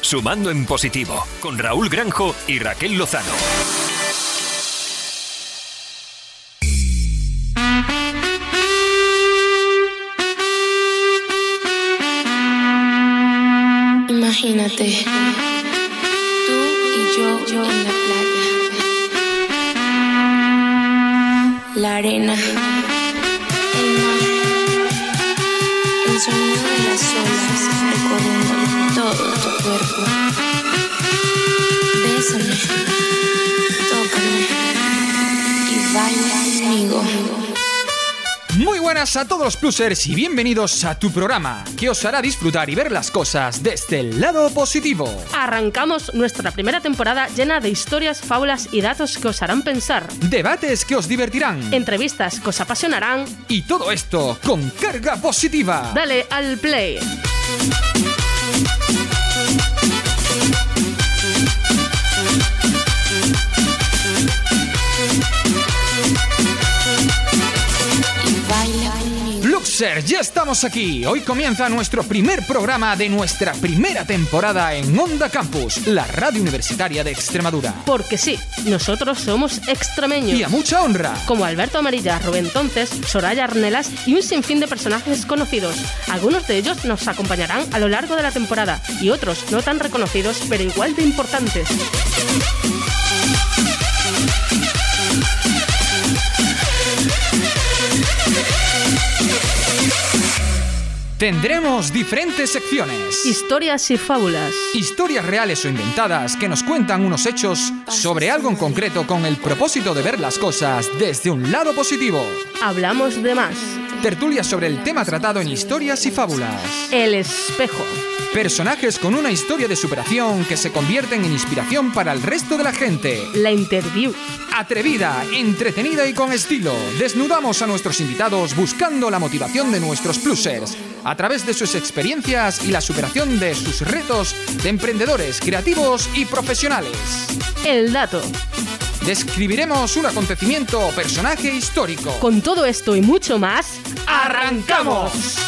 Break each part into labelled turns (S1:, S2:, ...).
S1: Sumando en positivo, con Raúl Granjo y Raquel Lozano.
S2: Imagínate, tú y yo, yo en la playa. La arena,
S3: a todos los plusers y bienvenidos a tu programa, que os hará disfrutar y ver las cosas desde el lado positivo.
S4: Arrancamos nuestra primera temporada llena de historias, fábulas y datos que os harán pensar.
S3: Debates que os divertirán.
S4: Entrevistas que os apasionarán.
S3: Y todo esto con carga positiva.
S4: Dale al play.
S3: Ya estamos aquí. Hoy comienza nuestro primer programa de nuestra primera temporada en Onda Campus, la radio universitaria de Extremadura.
S4: Porque sí, nosotros somos extremeños.
S3: Y a mucha honra.
S4: Como Alberto Amarilla, Rubén Entonces, Soraya Arnelas y un sinfín de personajes conocidos. Algunos de ellos nos acompañarán a lo largo de la temporada y otros no tan reconocidos pero igual de importantes.
S3: Tendremos diferentes secciones.
S4: Historias y fábulas.
S3: Historias reales o inventadas que nos cuentan unos hechos sobre algo en concreto con el propósito de ver las cosas desde un lado positivo.
S4: Hablamos de más.
S3: Tertulias sobre el tema tratado en historias y fábulas.
S4: El espejo.
S3: Personajes con una historia de superación que se convierten en inspiración para el resto de la gente.
S4: La interview.
S3: Atrevida, entretenida y con estilo, desnudamos a nuestros invitados buscando la motivación de nuestros plusers a través de sus experiencias y la superación de sus retos de emprendedores, creativos y profesionales.
S4: El dato.
S3: Describiremos un acontecimiento o personaje histórico.
S4: Con todo esto y mucho más,
S3: ¡Arrancamos!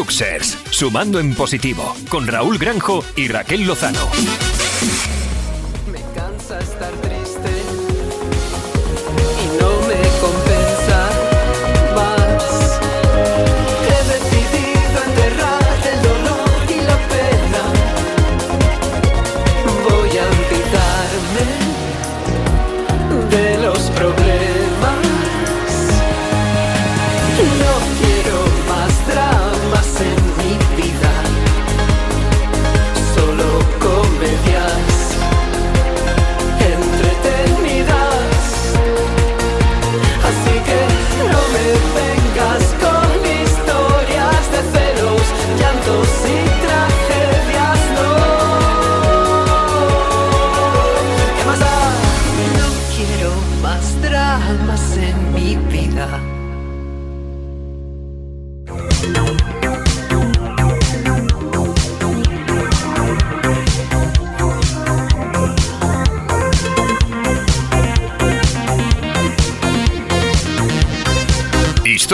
S1: Luxers, sumando en positivo, con Raúl Granjo y Raquel Lozano.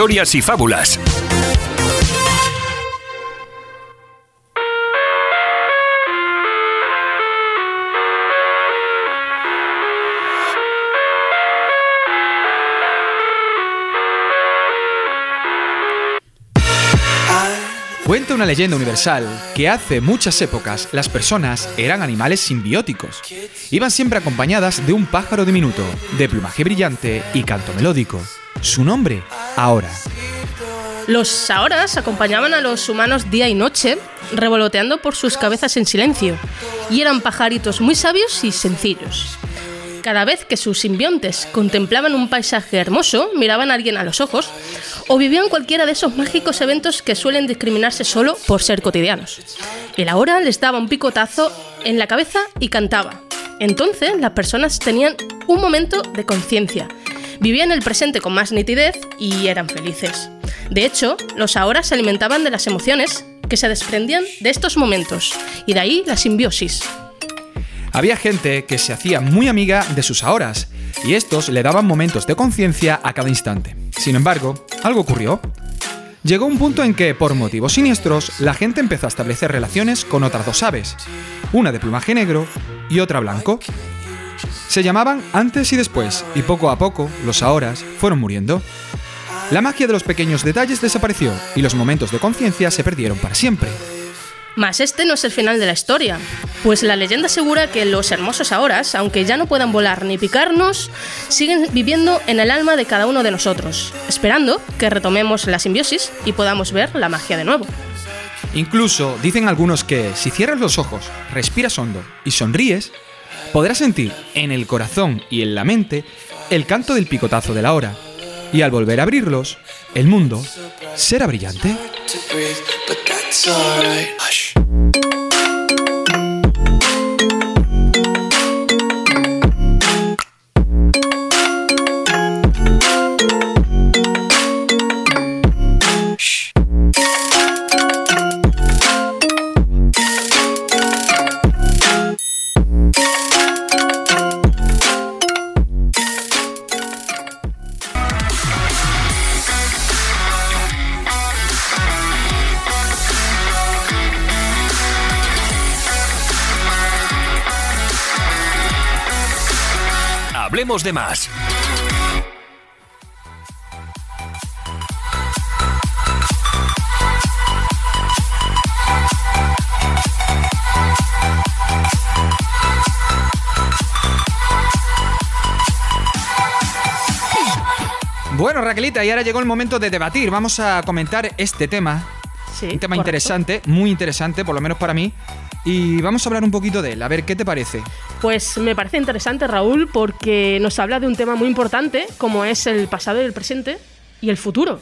S5: Historias y
S1: fábulas.
S3: Cuenta una leyenda universal que hace muchas épocas las personas eran animales simbióticos. Iban siempre acompañadas de un pájaro diminuto, de plumaje brillante y canto melódico. Su nombre, ahora.
S4: Los Saoras acompañaban a los humanos día y noche, revoloteando por sus cabezas en silencio, y eran pajaritos muy sabios y sencillos. Cada vez que sus simbiontes contemplaban un paisaje hermoso, miraban a alguien a los ojos, o vivían cualquiera de esos mágicos eventos que suelen discriminarse solo por ser cotidianos. El ahora les daba un picotazo en la cabeza y cantaba. Entonces las personas tenían un momento de conciencia, vivían el presente con más nitidez y eran felices. De hecho, los ahora se alimentaban de las emociones que se desprendían de estos momentos, y de ahí la simbiosis.
S3: Había gente que se hacía muy amiga de sus ahoras, y estos le daban momentos de conciencia a cada instante. Sin embargo, algo ocurrió. Llegó un punto en que, por motivos siniestros, la gente empezó a establecer relaciones con otras dos aves, una de plumaje negro y otra blanco. Se llamaban antes y después, y poco a poco los ahoras fueron muriendo. La magia de los pequeños detalles desapareció y los momentos de conciencia se perdieron para siempre.
S4: Mas este no es el final de la historia, pues la leyenda asegura que los hermosos ahoras, aunque ya no puedan volar ni picarnos, siguen viviendo en el alma de cada uno de nosotros, esperando que retomemos la simbiosis y podamos ver la magia de nuevo.
S3: Incluso dicen algunos que si cierras los ojos, respiras hondo y sonríes, podrás sentir en el corazón y en la mente el canto del picotazo de la hora. Y al volver a abrirlos, el mundo será brillante.
S1: Más.
S3: Bueno, Raquelita, y ahora llegó el momento de debatir. Vamos a comentar este tema.
S4: Sí,
S3: un tema
S4: correcto.
S3: interesante, muy interesante, por lo menos para mí. Y vamos a hablar un poquito de él. A ver, ¿qué te parece?
S4: Pues me parece interesante, Raúl, porque nos habla de un tema muy importante, como es el pasado y el presente y el futuro.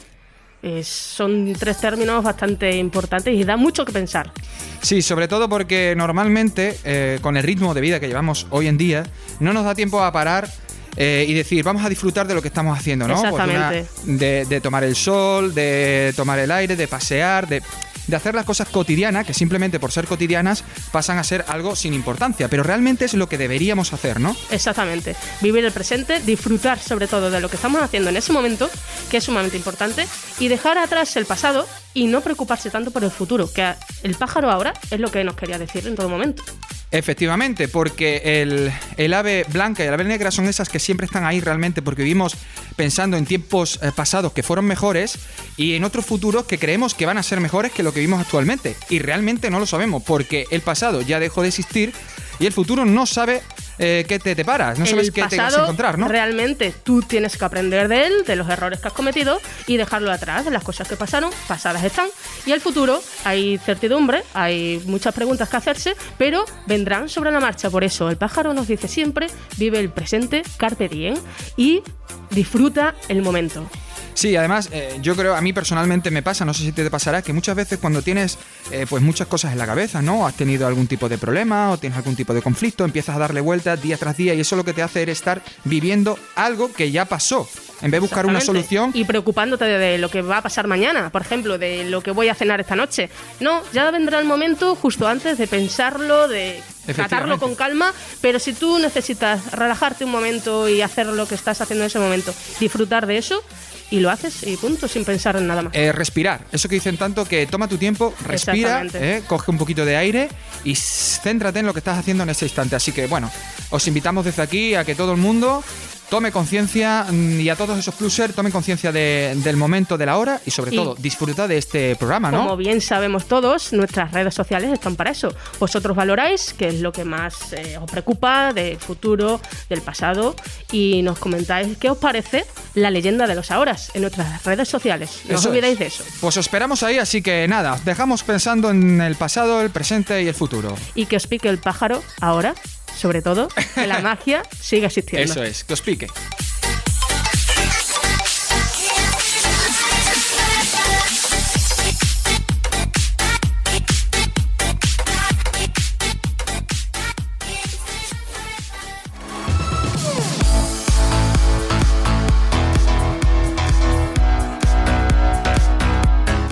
S4: Es- son tres términos bastante importantes y da mucho que pensar.
S3: Sí, sobre todo porque normalmente, eh, con el ritmo de vida que llevamos hoy en día, no nos da tiempo a parar eh, y decir, vamos a disfrutar de lo que estamos haciendo, ¿no? Pues una-
S4: Exactamente.
S3: de, de tomar el sol, de tomar el aire, de pasear, de, de hacer las cosas cotidianas, que simplemente por ser cotidianas pasan a ser algo sin importancia, pero realmente es lo que deberíamos hacer, ¿no?
S4: Exactamente. Vivir el presente, disfrutar sobre todo de lo que estamos haciendo en ese momento, que es sumamente importante, y dejar atrás el pasado y no preocuparse tanto por el futuro, que el pájaro ahora es lo que nos quería decir en todo momento.
S3: Efectivamente, porque el, el ave blanca y el ave negra son esas que siempre están ahí realmente porque vivimos pensando en tiempos eh, pasados que fueron mejores y en otros futuros que creemos que van a ser mejores que lo que vivimos actualmente. Y realmente no lo sabemos porque el pasado ya dejó de existir y el futuro no sabe eh, qué te deparas, no sabes qué te vas a encontrar, ¿no?
S4: realmente tú tienes que aprender de él, de los errores que has cometido y dejarlo atrás, de las cosas que pasaron, pasadas están. Y el futuro hay certidumbre, hay muchas preguntas que hacerse, pero vendrán sobre la marcha. Por eso el pájaro nos dice siempre, vive el presente, carpe diem y disfruta el momento.
S3: Sí, además, eh, yo creo, a mí personalmente me pasa, no sé si te pasará, que muchas veces cuando tienes eh, pues muchas cosas en la cabeza, ¿no? Has tenido algún tipo de problema o tienes algún tipo de conflicto, empiezas a darle vueltas día tras día y eso lo que te hace es estar viviendo algo que ya pasó. En vez de buscar una solución,
S4: Y preocupándote de, lo que va a pasar mañana, por ejemplo, de lo que voy a cenar esta noche. No, ya vendrá el momento justo antes de pensarlo, de tratarlo con calma, pero si tú necesitas relajarte un momento y hacer lo que estás haciendo en ese momento, disfrutar de eso, y lo haces y punto, sin pensar en nada más.
S3: eh, respirar. Eso que dicen tanto que toma tu tiempo, respira, eh, coge un poquito de aire y céntrate en lo que estás haciendo en ese instante. Así que bueno, os invitamos desde aquí a que todo el mundo tome conciencia mm, y a todos esos plusers tomen conciencia de- del momento, de la hora y sobre
S4: Y-
S3: todo disfruta de este programa, ¿no?
S4: Como bien sabemos todos, nuestras redes sociales están para eso. Vosotros valoráis qué es lo que más eh, os preocupa del futuro, del pasado, y nos comentáis qué os parece la leyenda de los ahoras en nuestras redes sociales. No os olvidéis
S3: es.
S4: de eso.
S3: Pues os esperamos ahí, así que nada, os dejamos pensando en el pasado, el presente y el futuro.
S4: Y que os pique el pájaro ahora, sobre todo, que la magia siga existiendo.
S3: Eso es, que os pique.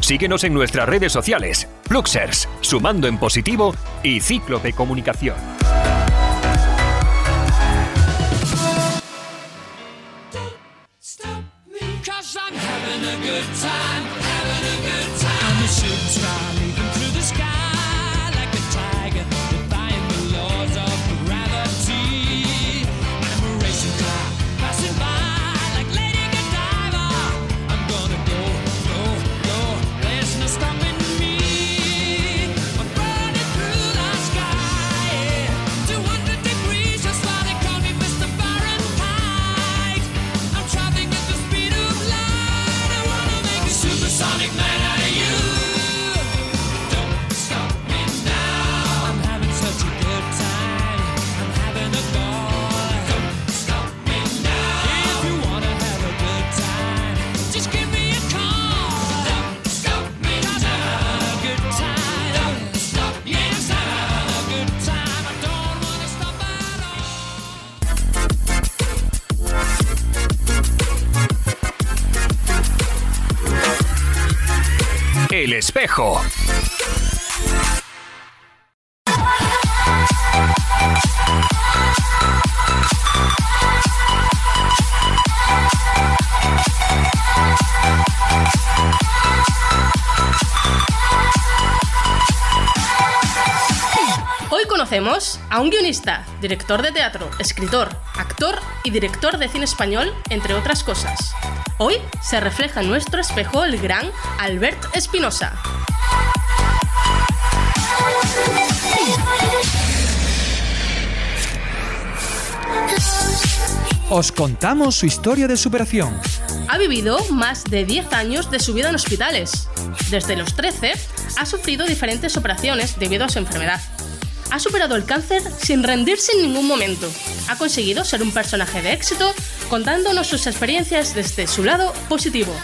S1: Síguenos en nuestras redes sociales, Fluxers, Sumando en Positivo y Cíclope Comunicación. Espejo.
S4: Conocemos a un guionista, director de teatro, escritor, actor y director de cine español, entre otras cosas. Hoy se refleja en nuestro espejo el gran Albert Espinosa.
S3: Os contamos su historia de superación.
S4: Ha vivido más de 10 años de su vida en hospitales. Desde los 13 ha sufrido diferentes operaciones debido a su enfermedad. Ha superado el cáncer sin rendirse en ningún momento. Ha conseguido ser un personaje de éxito contándonos sus experiencias desde su lado positivo.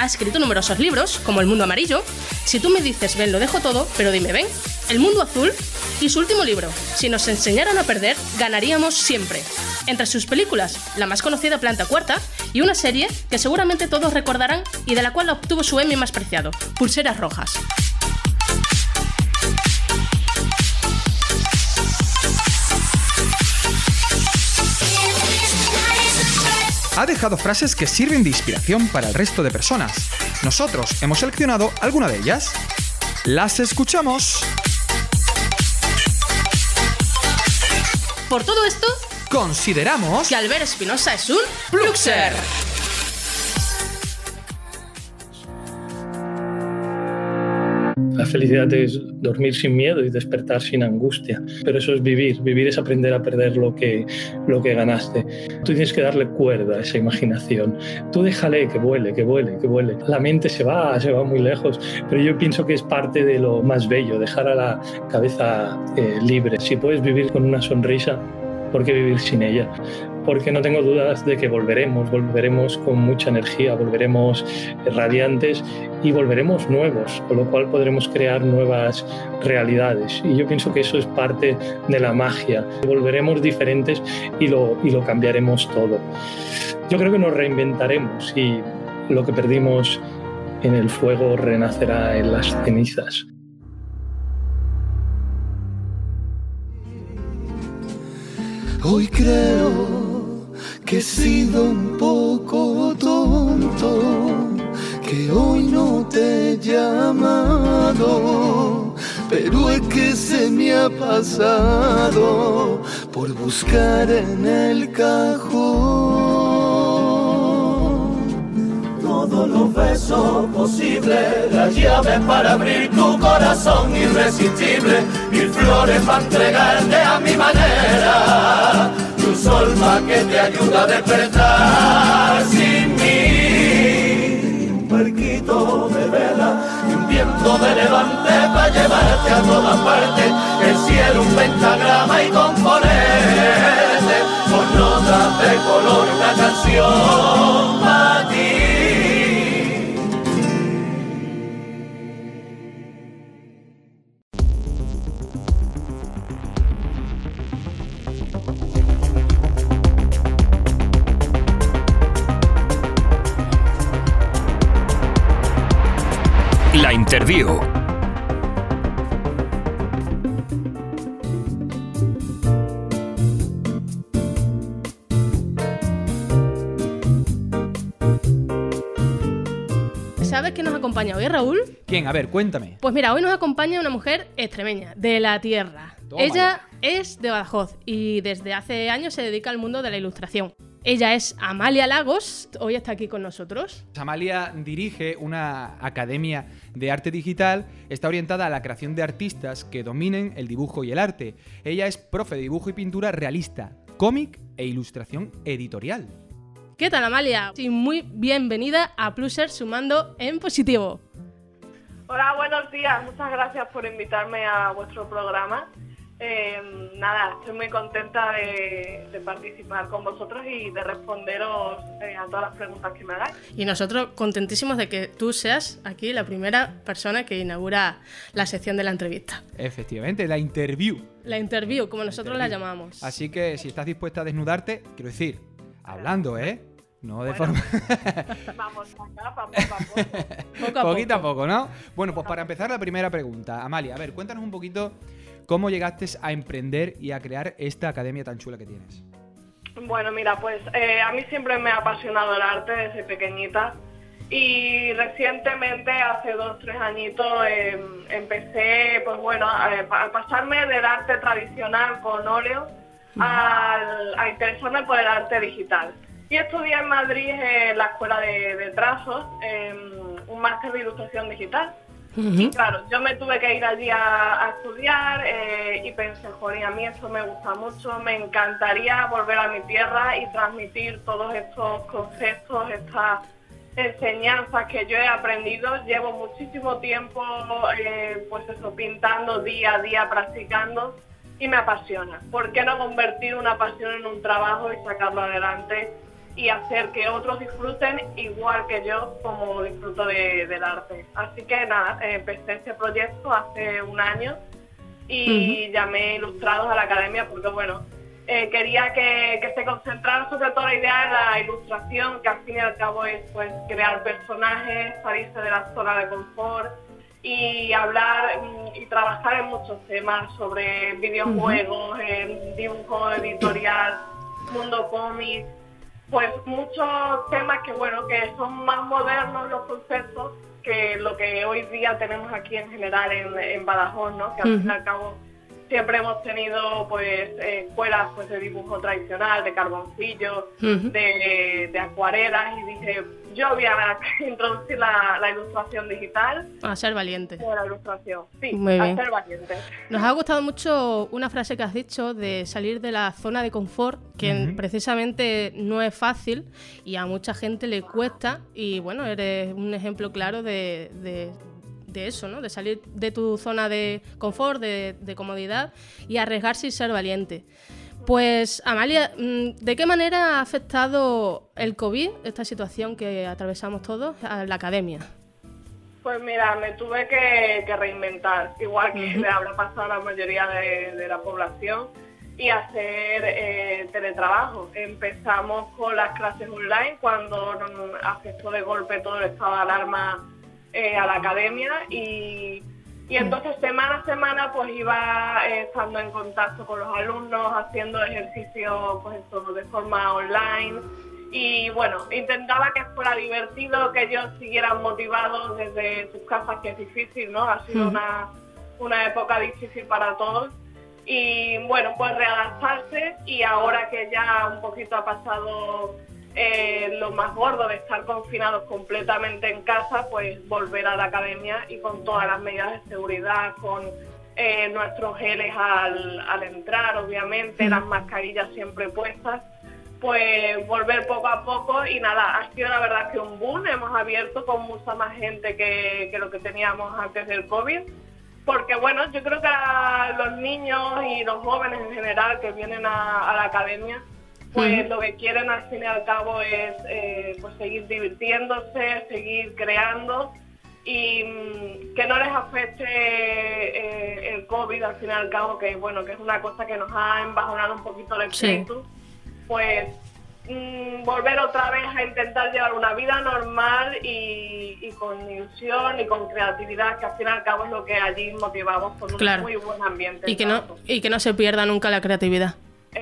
S4: Ha escrito numerosos libros, como El Mundo Amarillo, Si tú me dices ven lo dejo todo, pero dime ven, El Mundo Azul y su último libro, Si nos enseñaran a perder, ganaríamos siempre. Entre sus películas, la más conocida Planta Cuarta y una serie que seguramente todos recordarán y de la cual obtuvo su Emmy más preciado, Pulseras Rojas.
S3: Ha dejado frases que sirven de inspiración para el resto de personas. Nosotros hemos seleccionado alguna de ellas. Las escuchamos.
S4: Por todo esto,
S3: Consideramos
S4: que Albert Espinosa es un Pluxer.
S6: La felicidad es dormir sin miedo y despertar sin angustia. Pero eso es vivir. Vivir es aprender a perder lo que, lo que ganaste. Tú tienes que darle cuerda a esa imaginación. Tú déjale que vuele, que vuele, que vuele. La mente se va, se va muy lejos. Pero yo pienso que es parte de lo más bello, dejar a la cabeza eh, libre. Si puedes vivir con una sonrisa, ¿por qué vivir sin ella? Porque no tengo dudas de que volveremos, volveremos con mucha energía, volveremos radiantes y volveremos nuevos, con lo cual podremos crear nuevas realidades. Y yo pienso que eso es parte de la magia. Volveremos diferentes y lo, y lo cambiaremos todo. Yo creo que nos reinventaremos y lo que perdimos en el fuego renacerá en las cenizas.
S5: Hoy creo que he sido un poco tonto, que hoy no te he llamado, pero es que se me ha pasado por buscar en el cajón. Todos los besos posibles, la llave para abrir tu corazón irresistible, mil flores para entregarte a mi manera, tu sol pa' que te ayuda a despertar sin mí, un barquito de vela y un viento de levante para llevarte a todas partes, el cielo un pentagrama y componerte con notas de color una canción
S4: hoy, Raúl?
S3: ¿Quién? A ver, cuéntame.
S4: Pues mira, hoy nos acompaña una mujer extremeña, de la tierra.
S3: Toma
S4: Ella es de Badajoz y desde hace años se dedica al mundo de la ilustración. Ella es Amalia Lagos, hoy está aquí con nosotros.
S3: Amalia dirige una academia de arte digital, está orientada a la creación de artistas que dominen el dibujo y el arte. Ella es profe de dibujo y pintura realista, cómic e ilustración editorial.
S4: ¿Qué tal, Amalia? Sí, muy bienvenida a Pluser Sumando en Positivo.
S7: Hola, buenos días. Muchas gracias por invitarme a vuestro programa. Eh, nada, estoy muy contenta de, de participar con vosotros y de responderos eh, a todas las preguntas que me hagáis.
S4: Y nosotros contentísimos de que tú seas aquí la primera persona que inaugura la sección de la entrevista.
S3: Efectivamente, la interview.
S4: La interview, como nosotros la llamamos.
S3: Así que si estás dispuesta a desnudarte, quiero decir, hablando, ¿eh? No de forma.
S7: vamos acá, vamos, vamos.
S4: Poco a
S3: Poquito a
S4: poco.
S3: poco, ¿no? Bueno, pues para empezar la primera pregunta, Amalia, a ver, cuéntanos un poquito cómo llegaste a emprender y a crear esta academia tan chula que tienes.
S7: Bueno, mira, pues eh, a mí siempre me ha apasionado el arte desde pequeñita y recientemente, hace dos, tres añitos, eh, empecé, pues bueno, a, a pasarme del arte tradicional con óleo al- a interesarme por el arte digital. Y estudié en Madrid en la Escuela de, de Trazos, em, un máster de ilustración digital. Y claro, yo me tuve que ir allí a, a estudiar eh, y pensé, joder, a mí esto me gusta mucho, me encantaría volver a mi tierra y transmitir todos estos conceptos, estas enseñanzas que yo he aprendido. Llevo muchísimo tiempo, eh, pues eso, pintando día a día, practicando y me apasiona. ¿Por qué no convertir una pasión en un trabajo y sacarlo adelante y hacer que otros disfruten igual que yo como disfruto de- del arte? Así que nada, empecé este proyecto hace un año y llamé ilustrados a la academia porque bueno, eh, quería que, que se concentrara sobre todo la idea de la ilustración, que al fin y al cabo es pues crear personajes, salirse de la zona de confort y hablar mm, y trabajar en muchos temas sobre videojuegos, en dibujo editorial, mundo cómic, pues muchos temas que bueno que son más modernos los conceptos que lo que hoy día tenemos aquí en general en, en Badajoz, ¿no? Que al fin y al cabo siempre hemos tenido pues eh, escuelas pues de dibujo tradicional, de carboncillo, de, de acuarelas y dije yo voy a introducir la, la ilustración digital
S4: A ser valiente.
S7: o la ilustración, sí,
S4: Muy
S7: a
S4: bien.
S7: ser valiente.
S4: Nos ha gustado mucho una frase que has dicho de salir de la zona de confort, que precisamente no es fácil y a mucha gente le cuesta. Y bueno, eres un ejemplo claro de, de- de eso, ¿no? De salir de tu zona de confort, de, de comodidad y arriesgarse y ser valiente. Pues, Amalia, mm, ¿de qué manera ha afectado el COVID, esta situación que atravesamos todos, a la academia?
S7: Pues mira, me tuve que, que reinventar, igual que le habrá pasado a la mayoría de, de la población, y hacer eh, teletrabajo. Empezamos con las clases online cuando afectó de golpe todo el estado de alarma eh, a la academia y, y entonces semana a semana pues iba eh, estando en contacto con los alumnos, haciendo ejercicio pues eso, de forma online y bueno, intentaba que fuera divertido, que ellos siguieran motivados desde sus casas, que es difícil, ¿no? Ha sido una, una época difícil para todos. Y bueno, pues readaptarse y ahora que ya un poquito ha pasado eh, lo más gordo de estar confinados completamente en casa, pues volver a la academia y con todas las medidas de seguridad, con eh, nuestros geles al, al entrar, obviamente, las mascarillas siempre puestas pues volver poco a poco y nada, ha sido la verdad que un boom, hemos abierto con mucha más gente que, que lo que teníamos antes del COVID, porque bueno, yo creo que la- los niños y los jóvenes en general que vienen a, a la academia, pues lo que quieren al fin y al cabo es eh, pues seguir divirtiéndose, seguir creando y mm, que no les afecte eh, el COVID al fin y al cabo, que bueno, que es una cosa que nos ha embajonado un poquito el
S4: Sí.
S7: espíritu, pues mm, volver otra vez a intentar llevar una vida normal y, y con ilusión y con creatividad, que al fin y al cabo es lo que allí motivamos con un muy buen ambiente.
S4: Y que, no, y que no se pierda nunca la creatividad.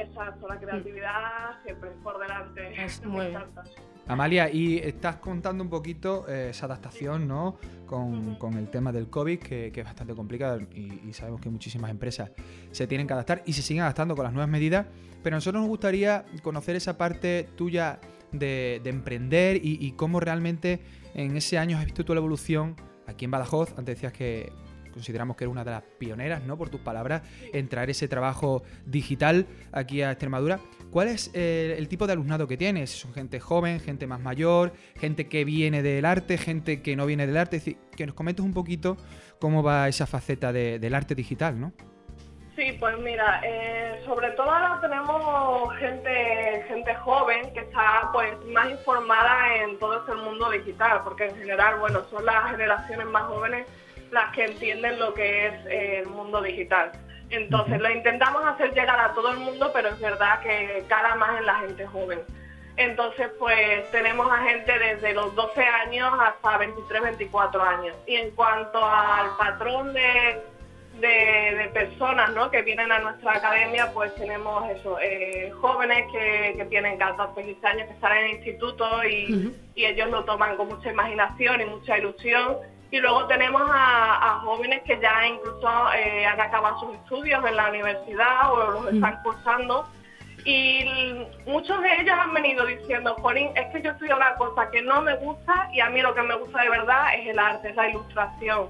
S7: Exacto, la creatividad siempre por delante.
S4: Es muy
S7: encanta.
S3: Amalia, y estás contando un poquito eh, esa adaptación, ¿no? Con, con el tema del COVID, que, que es bastante complicado y, y sabemos que muchísimas empresas se tienen que adaptar y se siguen adaptando con las nuevas medidas, pero a nosotros nos gustaría conocer esa parte tuya de, de emprender y, y cómo realmente en ese año has visto tú la evolución aquí en Badajoz. Antes decías que consideramos que eres una de las pioneras, ¿no? Por tus palabras, en traer ese trabajo digital aquí a Extremadura. ¿Cuál es eh, el tipo de alumnado que tienes? ¿Son gente joven, gente más mayor, gente que viene del arte, gente que no viene del arte? Es decir, que nos comentes un poquito cómo va esa faceta de- del arte digital, ¿no?
S7: Sí, pues mira, eh, sobre todo ahora tenemos gente, gente joven que está pues más informada en todo este mundo digital, porque en general, bueno, son las generaciones más jóvenes las que entienden lo que es eh, el mundo digital. Entonces lo intentamos hacer llegar a todo el mundo, pero es verdad que cala más en la gente joven. Entonces, pues tenemos a gente desde los 12 años hasta 23, 24 años. Y en cuanto al patrón de, de, de personas ¿no? que vienen a nuestra academia, pues tenemos eso, eh, jóvenes que, que tienen 14, 15 años, que están en el instituto y, y ellos lo toman con mucha imaginación y mucha ilusión. Y luego tenemos a, a jóvenes que ya incluso eh, han acabado sus estudios en la universidad o los están cursando y muchos de ellos han venido diciendo, Jolín, es que yo estudio una cosa que no me gusta y a mí lo que me gusta de verdad es el arte, es la ilustración.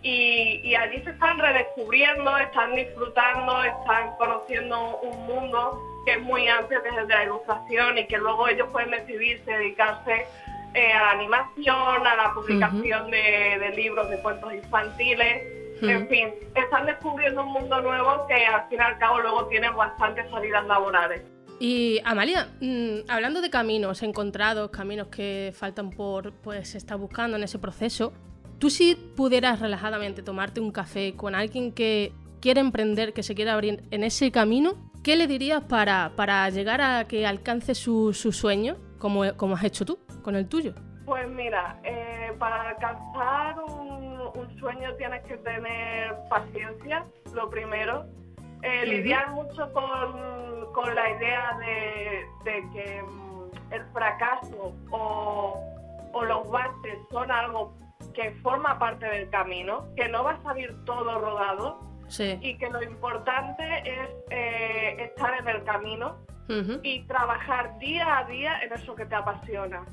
S7: Y, y allí se están redescubriendo, están disfrutando, están conociendo un mundo que es muy amplio, que es el de la ilustración y que luego ellos pueden decidirse, dedicarse eh, a la animación, a la publicación de, de libros, de cuentos infantiles. En fin, están descubriendo un mundo nuevo que al fin y al cabo luego tiene bastantes salidas laborales.
S4: Y Amalia, mm, hablando de caminos encontrados, caminos que faltan por pues estar buscando en ese proceso, tú si pudieras relajadamente tomarte un café con alguien que quiere emprender, que se quiere abrir en ese camino, ¿qué le dirías para, para llegar a que alcance su, su sueño, como, como has hecho tú, con el tuyo?
S7: Pues mira, eh, para alcanzar un, un sueño tienes que tener paciencia, lo primero. Eh, Lidiar mucho con, con la idea de, de que mm, el fracaso o, o los baches son algo que forma parte del camino, que no va a salir todo rodado
S4: Sí.
S7: y que lo importante es eh, estar en el camino y trabajar día a día en eso que te apasiona.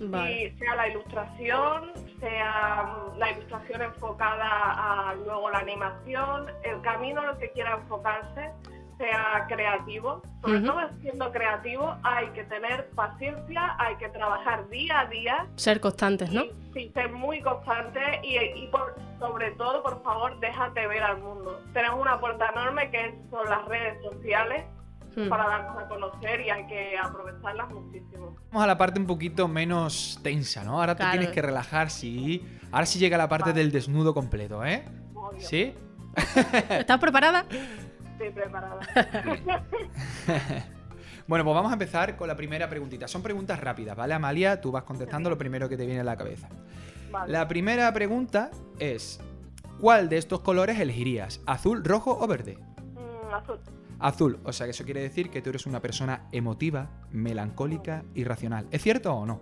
S4: Vale.
S7: Y sea la ilustración, sea mm, la ilustración enfocada a luego la animación, el camino en el que quiera enfocarse, sea creativo. Sobre
S4: Ujú.
S7: todo siendo creativo hay que tener paciencia, hay que trabajar día a día
S4: Ser constantes, ¿no?
S7: sí, ser muy constante y, y por, sobre todo, por favor, déjate ver al mundo. Tenemos una puerta enorme que son las redes sociales
S4: Mm.
S7: para darnos a conocer y hay que aprovecharlas muchísimo.
S3: Vamos a la parte un poquito menos tensa, ¿no? Ahora te tienes que relajar, sí. Ahora sí llega la parte del desnudo completo, ¿eh?
S7: Obvio.
S3: ¿Sí?
S4: ¿Estás preparada?
S7: Estoy preparada.
S3: Bueno, pues vamos a empezar con la primera preguntita. Son preguntas rápidas, ¿vale, Amalia? Tú vas contestando lo primero que te viene a la cabeza.
S7: Vale.
S3: La primera pregunta es: ¿Cuál de estos colores elegirías? ¿Azul, rojo o verde?
S7: Mm, azul.
S3: Azul, o sea que eso quiere decir que tú eres una persona emotiva, melancólica y racional. ¿Es cierto o no?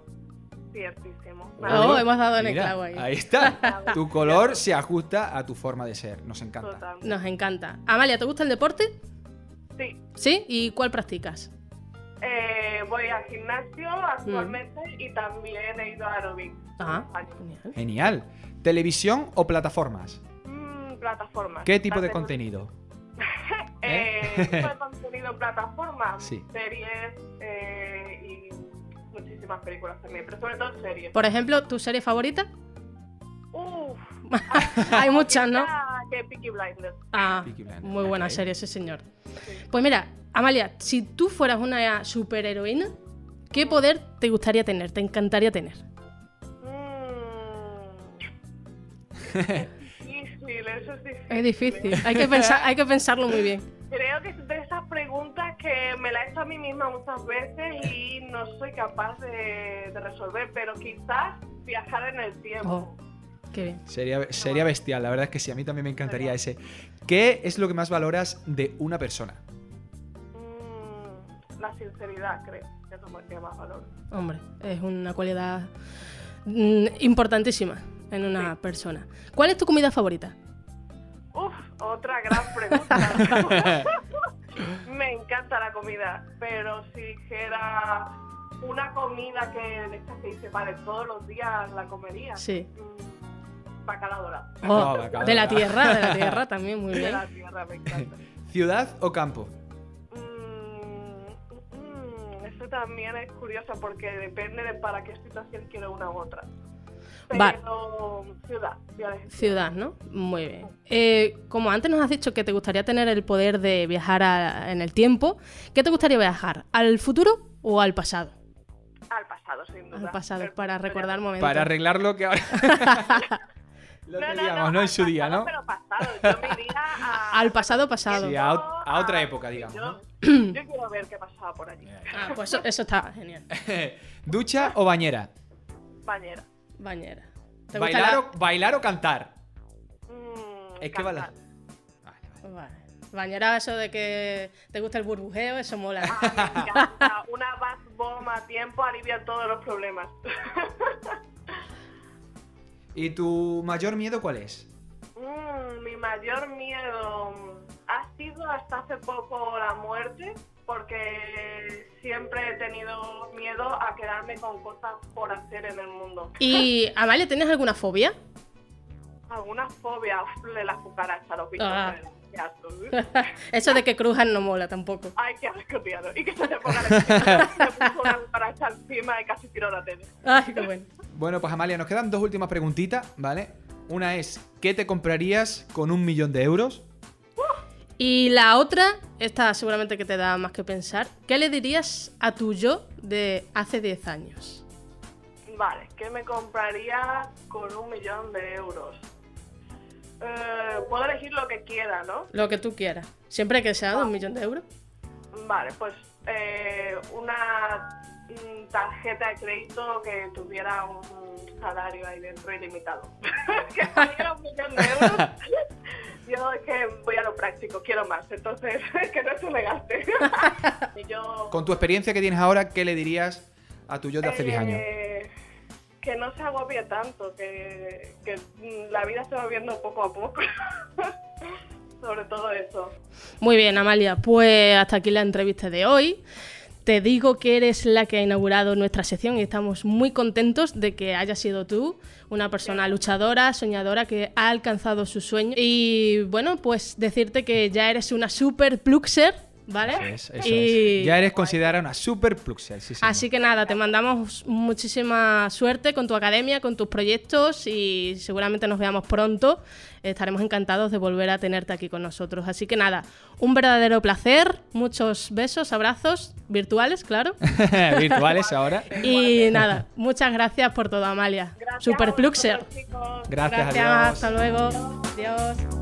S7: Ciertísimo.
S4: Oh, hemos dado en el clavo ahí.
S3: Ahí está. tu color se ajusta a tu forma de ser. Nos encanta.
S7: Total.
S4: Nos encanta. Amalia, ¿te gusta el deporte?
S7: Sí.
S4: ¿Sí? ¿Y cuál practicas?
S7: Eh, voy al gimnasio actualmente y también he ido a aerobic.
S4: Ah, genial.
S3: Genial. ¿Televisión o plataformas?
S7: Mm, plataformas.
S3: ¿Qué tipo de contenido?
S7: Eh,
S3: ¿Eh?
S7: tipo de contenido en plataformas,
S3: Sí.
S7: series eh, y muchísimas películas también, pero sobre todo series.
S4: Por ejemplo, ¿tu serie favorita?
S7: Uf,
S4: Hay muchas, ¿no?
S7: Ah, que Peaky Blinders.
S4: Ah,
S3: Peaky Blinders,
S4: muy buena
S3: ok.
S4: serie ese señor. Pues mira, Amalia, si tú fueras una superheroína, ¿qué poder te gustaría tener? ¿Te encantaría tener?
S7: Mm. difícil, eso es difícil.
S4: Es difícil, hay que, pensar, hay que pensarlo muy bien.
S7: Creo que es de esas preguntas que me la he hecho a mí misma muchas veces y no soy capaz de, de resolver, pero quizás viajar en el tiempo.
S4: Oh, qué bien.
S3: Sería, sería bestial, la verdad es que sí, a mí también me encantaría ese. ¿Qué es lo que más valoras de una persona?
S7: Mm, la sinceridad, creo, que es lo que más valor.
S4: Hombre, es una cualidad mm, importantísima en una persona. ¿Cuál es tu comida favorita?
S7: Uf, otra gran pregunta. me encanta la comida, pero si dijera una comida que de estas que dice, vale, todos los días la comería.
S4: Sí.
S7: Mm, bacalao dorado.
S4: Oh,
S3: bacalao,
S4: de la tierra, de la tierra también, muy
S7: De
S4: bien.
S7: la tierra, me encanta.
S3: ¿Ciudad o campo?
S7: Mm, mm, eso también es curioso porque depende de para qué situación quiero una u otra.
S4: Vale.
S7: Pero ciudad, ciudad
S4: Ciudad, ¿no? Muy bien. Eh, como antes nos has dicho que te gustaría tener el poder de viajar a- en el tiempo, ¿qué te gustaría viajar? ¿Al futuro o al pasado?
S7: al pasado, sin duda.
S4: Al pasado, para recordar momentos.
S3: Para arreglar lo que ahora. lo
S7: No, no,
S3: teníamos, ¿no? En su día,
S7: pasado,
S3: ¿no?
S7: Pero pasado, yo me iría a...
S4: Al pasado, pasado.
S3: Sí, a, ot- a otra época, digamos.
S7: Yo,
S3: ¿no?
S7: Yo quiero ver qué pasaba por allí.
S4: Ah, pues eso, eso está genial.
S3: ¿Ducha o bañera?
S7: Bañera.
S4: Bañera. ¿Te gusta
S3: ¿Bailar,
S4: la-
S3: o, ¿Bailar o cantar?
S7: Mm,
S3: Es que
S7: cantar.
S3: vale.
S4: Vale. Bañera, eso de que te gusta el burbujeo, eso mola.
S7: Ah, me encanta. Una bath bomb a tiempo alivia todos los problemas.
S3: ¿Y tu mayor miedo cuál es?
S7: Mm, mi mayor miedo ha sido hasta hace poco la muerte, porque siempre he tenido miedo a quedarme con cosas por hacer en el mundo.
S4: Y, Amalia, ¿tienes alguna fobia?
S7: Alguna fobia de las cucarachas, los bichos.
S4: Ah.
S7: Qué asco.
S4: Eso de que crujan no mola tampoco.
S7: Ay, qué asco, tío. Y que se te ponga la Me puso una cucaracha encima y casi tiro la tele.
S4: Ay, qué bueno.
S3: Bueno, pues Amalia, nos quedan dos últimas preguntitas, ¿vale? Una es, ¿qué te comprarías con un millón de euros?
S4: Y la otra, esta seguramente que te da más que pensar. ¿Qué le dirías a tu yo de hace 10 años?
S7: Vale, ¿qué me compraría con un millón de euros? Eh, puedo elegir lo que quiera, ¿no?
S4: Lo que tú quieras. Siempre que sea de un millón de euros.
S7: Vale, pues eh, una mm, tarjeta de crédito que tuviera un salario ahí dentro ilimitado. que valiera un millón de euros. Yo es que voy a lo práctico, quiero más, entonces que no se me gaste. y yo...
S3: Con tu experiencia que tienes ahora, ¿qué le dirías a tu yo de hace 10 años?
S7: Eh, Que no se agobie tanto, que, que la vida se va viendo poco a poco. Sobre todo eso.
S4: Muy bien, Amalia. Pues hasta aquí la entrevista de hoy. Te digo que eres la que ha inaugurado nuestra sección y estamos muy contentos de que hayas sido tú, una persona luchadora, soñadora que ha alcanzado su sueño. Y bueno, pues decirte que ya eres una super pluxer, ¿vale?
S3: Eso es, eso
S4: Y-
S3: es. Ya eres considerada una super pluxer, sí.
S4: Así que nada, te mandamos muchísima suerte con tu academia, con tus proyectos y seguramente nos veamos pronto. Estaremos encantados de volver a tenerte aquí con nosotros. Así que nada, un verdadero placer, muchos besos, abrazos, virtuales, claro.
S3: Virtuales ahora.
S4: Y nada, muchas gracias por todo, Amalia.
S7: Gracias
S4: Super Pluxer.
S3: Gracias,
S4: Gracias,
S3: adiós.
S4: hasta luego. Adiós.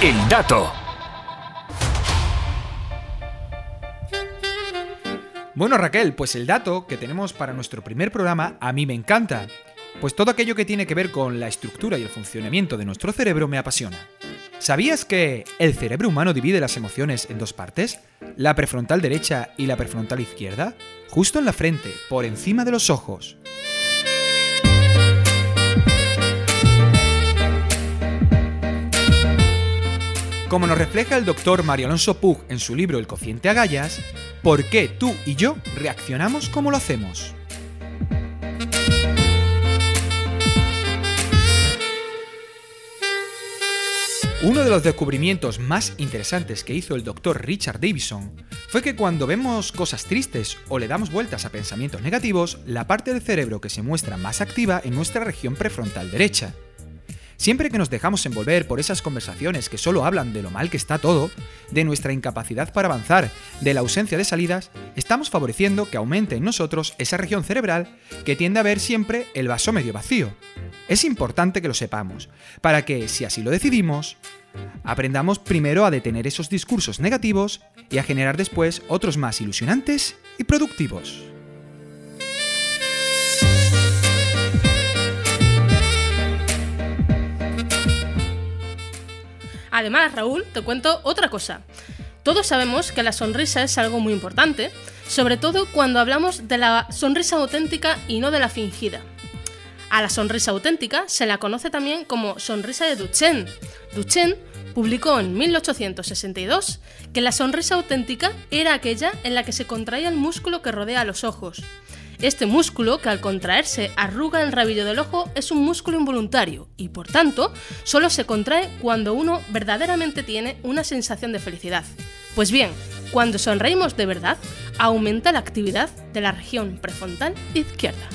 S1: El dato.
S3: Bueno, Raquel, pues el dato que tenemos para nuestro primer programa a mí me encanta. Pues todo aquello que tiene que ver con la estructura y el funcionamiento de nuestro cerebro me apasiona. ¿Sabías que el cerebro humano divide las emociones en dos partes? La prefrontal derecha y la prefrontal izquierda, justo en la frente, por encima de los ojos. Como nos refleja el doctor Mario Alonso Pug en su libro El cociente agallas, ¿por qué tú y yo reaccionamos como lo hacemos? Uno de los descubrimientos más interesantes que hizo el doctor Richard Davison fue que cuando vemos cosas tristes o le damos vueltas a pensamientos negativos, la parte del cerebro que se muestra más activa en nuestra región prefrontal derecha. Siempre que nos dejamos envolver por esas conversaciones que solo hablan de lo mal que está todo, de nuestra incapacidad para avanzar, de la ausencia de salidas, estamos favoreciendo que aumente en nosotros esa región cerebral que tiende a ver siempre el vaso medio vacío. Es importante que lo sepamos, para que, si así lo decidimos, aprendamos primero a detener esos discursos negativos y a generar después otros más ilusionantes y productivos.
S4: Además, Raúl, te cuento otra cosa. Todos sabemos que la sonrisa es algo muy importante, sobre todo cuando hablamos de la sonrisa auténtica y no de la fingida. A la sonrisa auténtica se la conoce también como sonrisa de Duchenne. Duchenne publicó en 1862 que la sonrisa auténtica era aquella en la que se contraía el músculo que rodea los ojos. Este músculo, que al contraerse arruga el rabillo del ojo, es un músculo involuntario y por tanto solo se contrae cuando uno verdaderamente tiene una sensación de felicidad. Pues bien, cuando sonreímos de verdad, aumenta la actividad de la región prefrontal izquierda.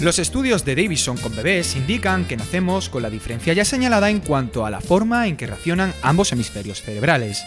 S3: Los estudios de Davison con bebés indican que nacemos con la diferencia ya señalada en cuanto a la forma en que reaccionan ambos hemisferios cerebrales.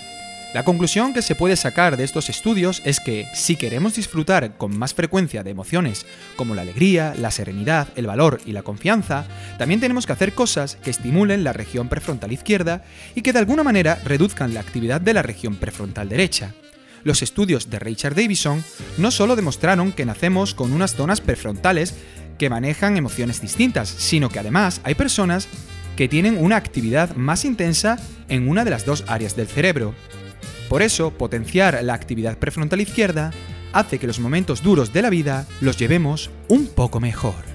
S3: La conclusión que se puede sacar de estos estudios es que si queremos disfrutar con más frecuencia de emociones como la alegría, la serenidad, el valor y la confianza, también tenemos que hacer cosas que estimulen la región prefrontal izquierda y que de alguna manera reduzcan la actividad de la región prefrontal derecha. Los estudios de Richard Davison no solo demostraron que nacemos con unas zonas prefrontales que manejan emociones distintas, sino que además hay personas que tienen una actividad más intensa en una de las dos áreas del cerebro. Por eso, potenciar la actividad prefrontal izquierda hace que los momentos duros de la vida los llevemos un poco mejor.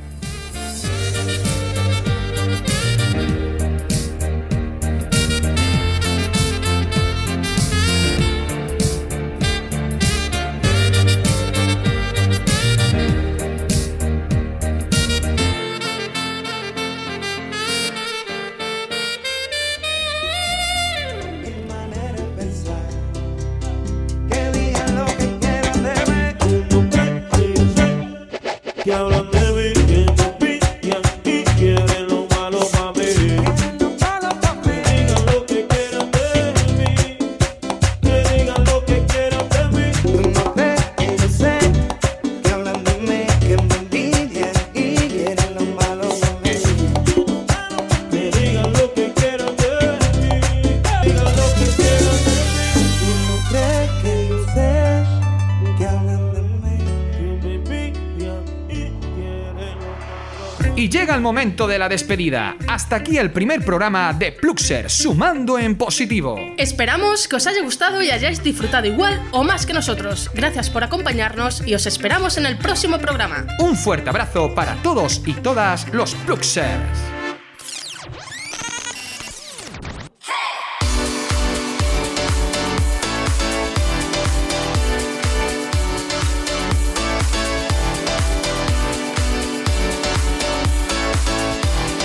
S3: Momento de la despedida. Hasta aquí el primer programa de Pluxer, sumando en positivo.
S4: Esperamos que os haya gustado y hayáis disfrutado igual o más que nosotros. Gracias por acompañarnos y os esperamos en el próximo programa.
S3: Un fuerte abrazo para todos y todas los Pluxers.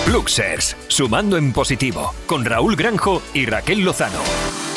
S1: Luxers, sumando en positivo, con Raúl Granjo y Raquel Lozano.